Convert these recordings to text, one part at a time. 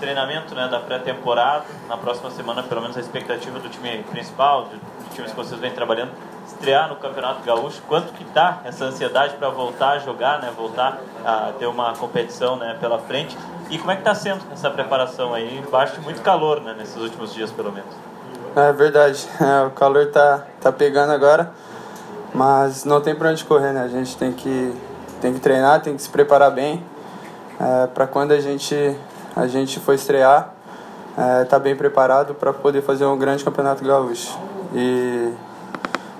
treinamento né, da pré-temporada. Na próxima semana, pelo menos a expectativa do time principal, dos times que vocês vêm trabalhando, estrear no Campeonato Gaúcho. Quanto que tá essa ansiedade para voltar a jogar, né, voltar a ter uma competição né, pela frente? E como é que está sendo essa preparação aí? Embaixo de muito calor, né, nesses últimos dias, pelo menos. É verdade, é, o calor tá, tá pegando agora, mas não tem para onde correr, né? A gente tem que, tem que treinar, tem que se preparar bem é, para quando a gente, a gente for estrear, é, tá bem preparado para poder fazer um grande campeonato gaúcho. E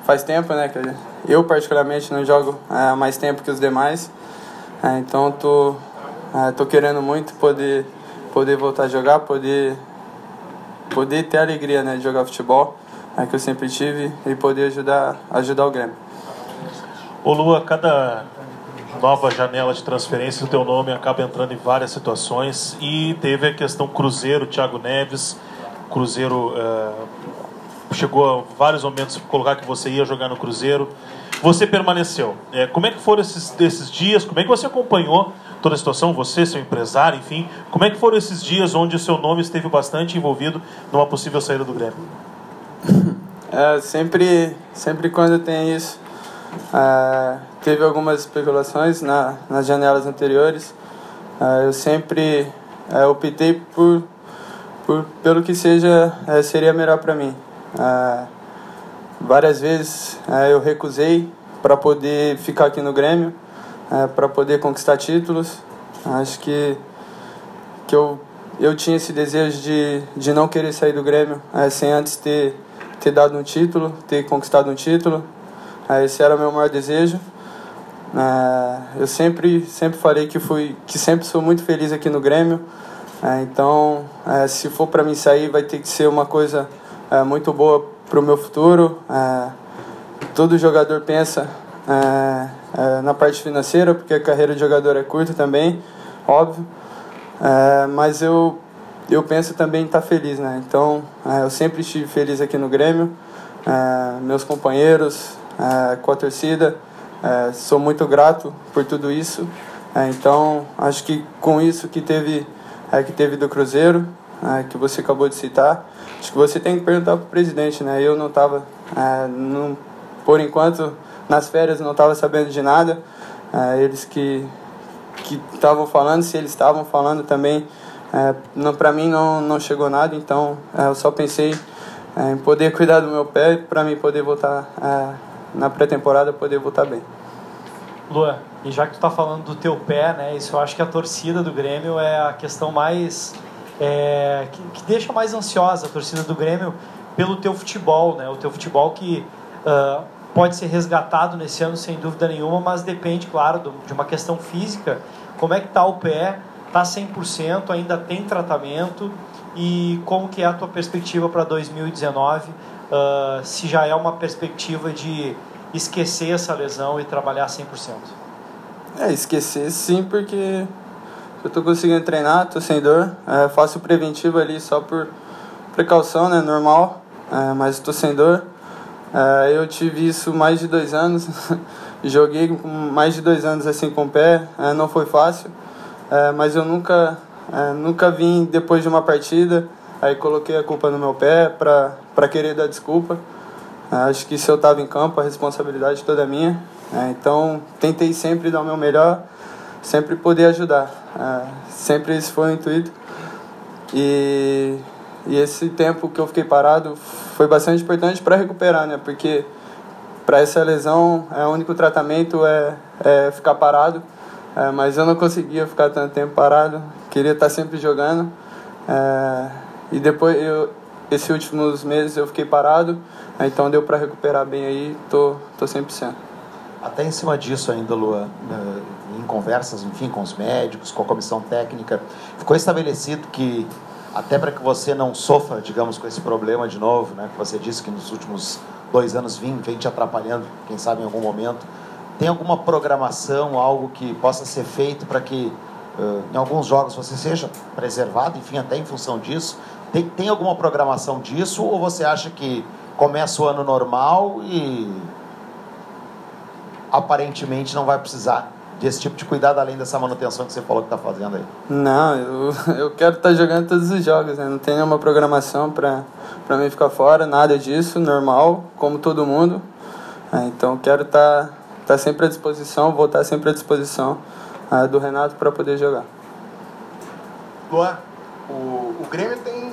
faz tempo, né? Que eu particularmente não jogo há é, mais tempo que os demais, é, então tô, é, tô querendo muito poder, poder voltar a jogar, poder poder ter a alegria né, de jogar futebol, é, que eu sempre tive, e poder ajudar, ajudar o Grêmio. Ô Lua, cada nova janela de transferência, o teu nome acaba entrando em várias situações e teve a questão Cruzeiro, Thiago Neves, Cruzeiro uh, chegou a vários momentos colocar que você ia jogar no Cruzeiro, você permaneceu. É, como é que foram esses, esses dias? Como é que você acompanhou toda a situação, você, seu empresário, enfim. Como é que foram esses dias onde o seu nome esteve bastante envolvido numa possível saída do Grêmio? É, sempre, sempre quando tem isso, é, teve algumas especulações na, nas janelas anteriores. É, eu sempre é, optei por, por, pelo que seja, é, seria melhor para mim. É, várias vezes eu recusei para poder ficar aqui no Grêmio é, para poder conquistar títulos. Acho que, que eu, eu tinha esse desejo de, de não querer sair do Grêmio é, sem antes ter, ter dado um título, ter conquistado um título. É, esse era o meu maior desejo. É, eu sempre, sempre falei que, fui, que sempre sou muito feliz aqui no Grêmio. É, então, se for para mim sair, vai ter que ser uma coisa muito boa para o meu futuro. todo jogador pensa na parte financeira, porque a carreira de jogador é curta também, óbvio. Mas eu, eu penso também em estar feliz, né? Então, eu sempre estive feliz aqui no Grêmio, meus companheiros, é, com a torcida. sou muito grato por tudo isso. então, acho que com isso que teve, que teve do Cruzeiro, que você acabou de citar, acho que você tem que perguntar para o presidente, né? Eu não estava, por enquanto, nas férias não estava sabendo de nada. É, eles que estavam falando, se eles estavam falando também, é, para mim não, não chegou nada, então é, eu só pensei é, em poder cuidar do meu pé para mim poder voltar é, na pré-temporada, poder voltar bem. Lua, e já que tu está falando do teu pé, né, isso eu acho que a torcida do Grêmio é a questão mais é, que, que, deixa mais ansiosa a torcida do Grêmio pelo teu futebol, né, o teu futebol que uh, pode ser resgatado nesse ano sem dúvida nenhuma, mas depende, claro, de uma questão física. Como é que está o pé? Está 100%? Ainda tem tratamento? E como que é a tua perspectiva para 2019? Uh, se já é uma perspectiva de esquecer essa lesão e trabalhar 100%? É, esquecer sim, porque eu estou conseguindo treinar, estou sem dor. É, faço o preventivo ali só por precaução, né, normal, é, mas estou sem dor. É, eu tive isso mais de dois anos, joguei mais de dois anos assim com o pé, é, não foi fácil, é, mas eu nunca, nunca vim depois de uma partida, aí coloquei a culpa no meu pé para querer dar desculpa. acho que se eu estava em campo, a responsabilidade toda é minha, então tentei sempre dar o meu melhor, sempre poder ajudar, sempre esse foi o intuito. E e esse tempo que eu fiquei parado foi bastante importante para recuperar, né? Porque para essa lesão, é, o único tratamento é, é ficar parado. É, mas eu não conseguia ficar tanto tempo parado, queria estar sempre jogando. É, e depois, eu, esses últimos meses eu fiquei parado, é, então deu para recuperar bem aí, tô, tô 100%. Até em cima disso ainda, Lua, né, em conversas, enfim, com os médicos, com a comissão técnica, ficou estabelecido que até para que você não sofra, digamos, com esse problema de novo, né? Que você disse que nos últimos dois anos vem, vem te atrapalhando, quem sabe em algum momento. Tem alguma programação, algo que possa ser feito para que uh, em alguns jogos você seja preservado, enfim, até em função disso? Tem, tem alguma programação disso ou você acha que começa o ano normal e aparentemente não vai precisar desse tipo de cuidado além dessa manutenção que você falou que está fazendo aí? Não, eu, eu quero estar tá jogando todos os jogos, né? Não tem nenhuma programação para mim ficar fora, nada disso, normal, como todo mundo. É, então quero estar tá, tá sempre à disposição, vou estar tá sempre à disposição é, do Renato para poder jogar. Luan, o, o Grêmio tem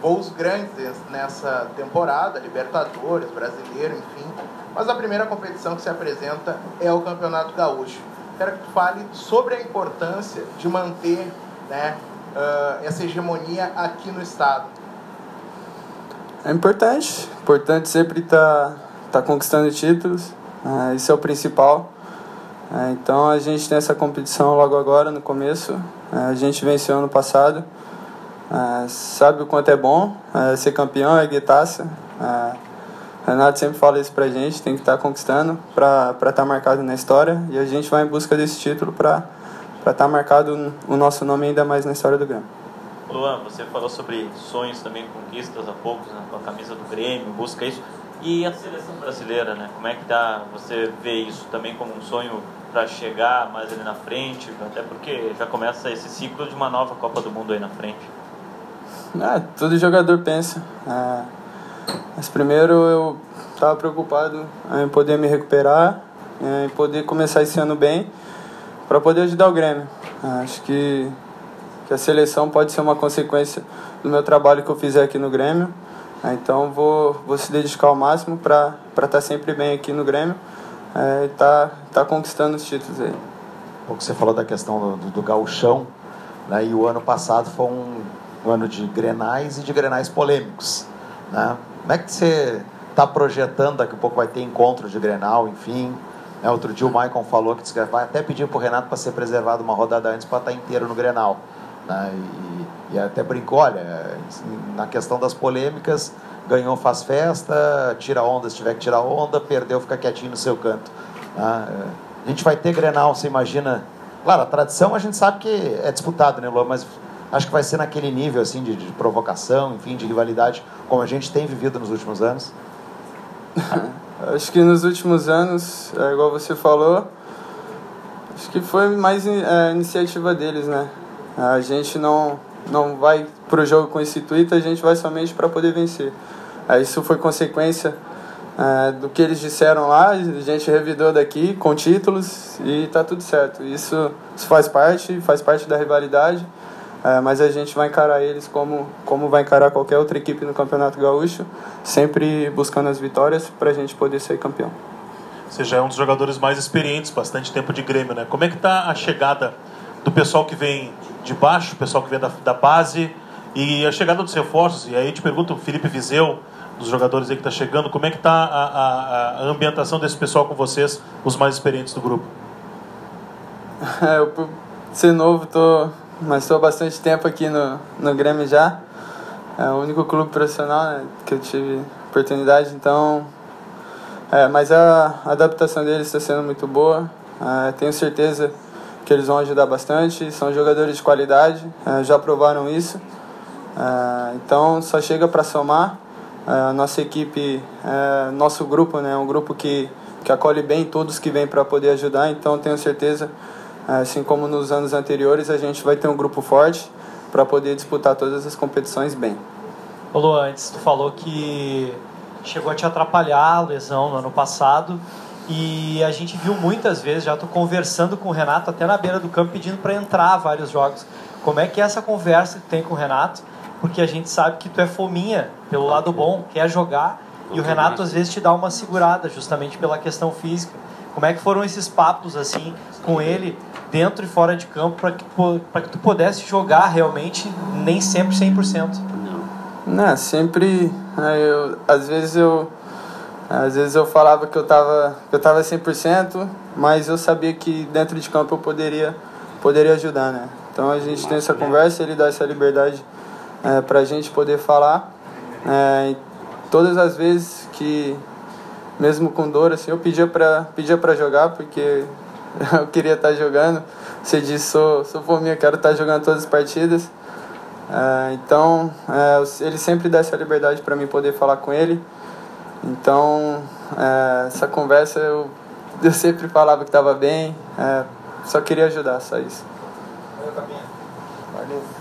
voos grandes nessa temporada, Libertadores, Brasileiro, enfim. Mas a primeira competição que se apresenta é o Campeonato Gaúcho. Quero que tu fale sobre a importância de manter né, uh, essa hegemonia aqui no estado. É importante, importante sempre estar tá, tá conquistando títulos, uh, isso é o principal. Uh, então a gente tem essa competição logo agora, no começo. a gente venceu ano passado, sabe o quanto é bom ser campeão, erguer taça. Renato sempre fala isso pra gente, tem que estar tá conquistando para estar tá marcado na história e a gente vai em busca desse título para estar tá marcado o nosso nome ainda mais na história do Grêmio. Luan, você falou sobre sonhos também, conquistas há poucos, né, com a camisa do Grêmio, busca isso. E a seleção brasileira, né? Como é que tá? Você vê isso também como um sonho para chegar mais ali na frente? Até porque já começa esse ciclo de uma nova Copa do Mundo aí na frente. Ah, todo jogador pensa. É mas primeiro eu estava preocupado em poder me recuperar, em poder começar esse ano bem, para poder ajudar o Grêmio. Acho que, que a seleção pode ser uma consequência do meu trabalho que eu fizer aqui no Grêmio. Então vou, vou se dedicar ao máximo para estar tá sempre bem aqui no Grêmio é, e tá, tá conquistando os títulos aí. Pouco você falou da questão do, do, do gauchão, né, e o ano passado foi um, um ano de grenais e de grenais polêmicos. Né? Como é que você está projetando? Daqui a pouco vai ter encontro de Grenal, enfim. Né? Outro dia o Maicon falou que vai até pedir para o Renato para ser preservado uma rodada antes para estar tá inteiro no Grenal. Né? E, e, até brincou, olha, na questão das polêmicas, ganhou, faz festa, tira onda se tiver que tirar onda, perdeu, fica quietinho no seu canto. Né? A gente vai ter Grenal, você imagina... Claro, a tradição a gente sabe que é disputado, né, Luan? Mas acho que vai ser naquele nível assim de, de provocação, enfim, de rivalidade, como a gente tem vivido nos últimos anos? acho que nos últimos anos, é, igual você falou, acho que foi mais é, iniciativa deles, né? A gente não, não vai pro jogo com esse intuito, a gente vai somente para poder vencer. Isso foi consequência é, do que eles disseram lá, a gente revidou daqui com títulos e tá tudo certo. Isso, isso faz parte, faz parte da rivalidade. É, mas a gente vai encarar eles como, como vai encarar qualquer outra equipe no Campeonato Gaúcho, sempre buscando as vitórias para a gente poder ser campeão. Você já é um dos jogadores mais experientes, bastante tempo de Grêmio, né? Como é que está a chegada do pessoal que vem de baixo, o pessoal que vem da, da base e a chegada dos reforços? E aí te pergunto, Felipe Vizeu, dos jogadores aí que está chegando, como é que está a, a, a ambientação desse pessoal com vocês, os mais experientes do grupo? É, eu, por ser novo, tô mas estou há bastante tempo aqui no, no Grêmio já. É o único clube profissional né, que eu tive oportunidade, então. É, mas a adaptação deles está sendo muito boa. É, tenho certeza que eles vão ajudar bastante. São jogadores de qualidade, é, já provaram isso. É, então só chega para somar. É, a nossa equipe, é, nosso grupo, né, é um grupo que, que acolhe bem todos que vêm para poder ajudar. Então tenho certeza Assim como nos anos anteriores, a gente vai ter um grupo forte para poder disputar todas as competições bem. Ô Lu, antes tu falou que chegou a te atrapalhar a lesão no ano passado e a gente viu muitas vezes, já tô conversando com o Renato até na beira do campo pedindo para entrar vários jogos. Como é que é essa conversa que tem com o Renato? Porque a gente sabe que tu é fominha pelo lado bom, quer jogar e o Renato às vezes te dá uma segurada justamente pela questão física. Como é que foram esses papos assim com ele dentro e fora de campo para que, que tu pudesse jogar realmente nem sempre 100%. Não, sempre né, eu, às vezes eu às vezes eu falava que eu estava que eu tava 100%, mas eu sabia que dentro de campo eu poderia poderia ajudar, né? Então a gente tem essa conversa, ele dá essa liberdade é, para a gente poder falar. É, todas as vezes que mesmo com dor assim, eu pedia para pedia para jogar porque eu queria estar jogando. Você disse, sou, sou por mim, eu quero estar jogando todas as partidas. É, então, é, ele sempre dá essa liberdade para mim poder falar com ele. Então, é, essa conversa eu, eu sempre falava que estava bem, é, só queria ajudar, só isso. Valeu.